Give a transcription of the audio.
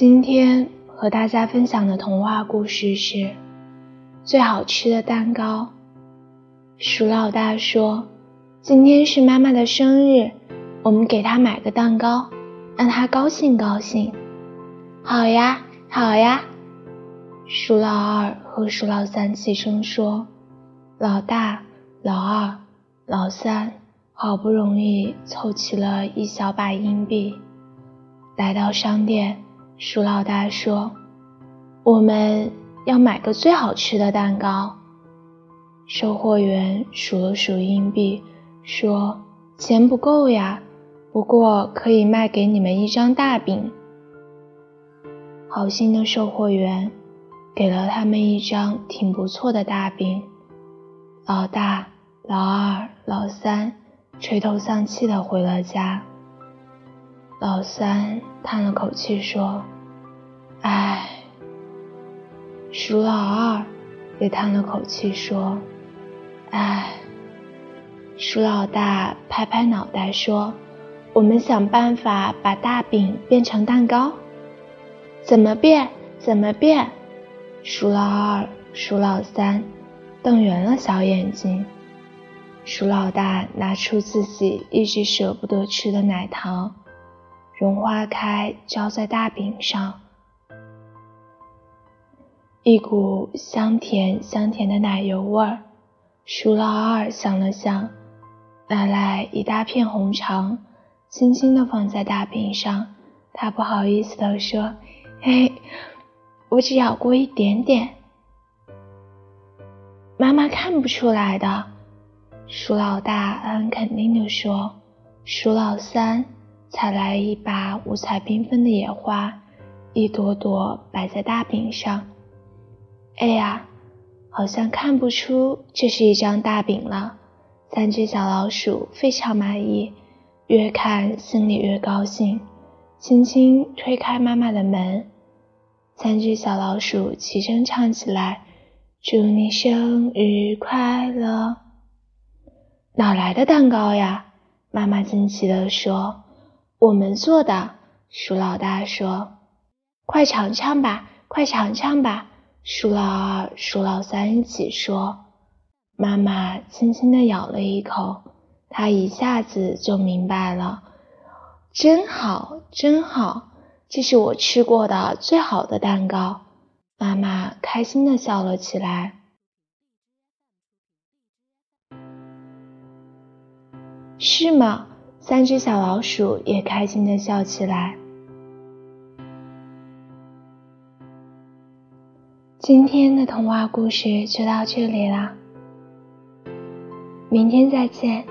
今天和大家分享的童话故事是《最好吃的蛋糕》。鼠老大说：“今天是妈妈的生日，我们给她买个蛋糕，让她高兴高兴。”好呀，好呀。鼠老二和鼠老三齐声说：“老大、老二、老三好不容易凑齐了一小把硬币，来到商店。”鼠老大说：“我们要买个最好吃的蛋糕。”售货员数了数硬币，说：“钱不够呀，不过可以卖给你们一张大饼。”好心的售货员。给了他们一张挺不错的大饼，老大、老二、老三垂头丧气的回了家。老三叹了口气说：“唉。”鼠老二也叹了口气说：“唉。”鼠老大拍拍脑袋说：“我们想办法把大饼变成蛋糕。怎么变？怎么变？”鼠老二、鼠老三瞪圆了小眼睛。鼠老大拿出自己一直舍不得吃的奶糖，融化开，浇在大饼上，一股香甜香甜的奶油味儿。鼠老二想了想，拿来一大片红肠，轻轻地放在大饼上。他不好意思地说：“嘿。”我只咬过一点点，妈妈看不出来的。鼠老大很肯定地说：“鼠老三采来一把五彩缤纷的野花，一朵朵摆在大饼上。哎呀，好像看不出这是一张大饼了。”三只小老鼠非常满意，越看心里越高兴，轻轻推开妈妈的门。三只小老鼠齐声唱起来：“祝你生日快乐！”哪来的蛋糕呀？妈妈惊奇地说：“我们做的。”鼠老大说：“快尝尝吧，快尝尝吧！”鼠老二、鼠老三一起说。妈妈轻轻地咬了一口，她一下子就明白了：“真好，真好。”这是我吃过的最好的蛋糕，妈妈开心的笑了起来。是吗？三只小老鼠也开心的笑起来。今天的童话故事就到这里啦，明天再见。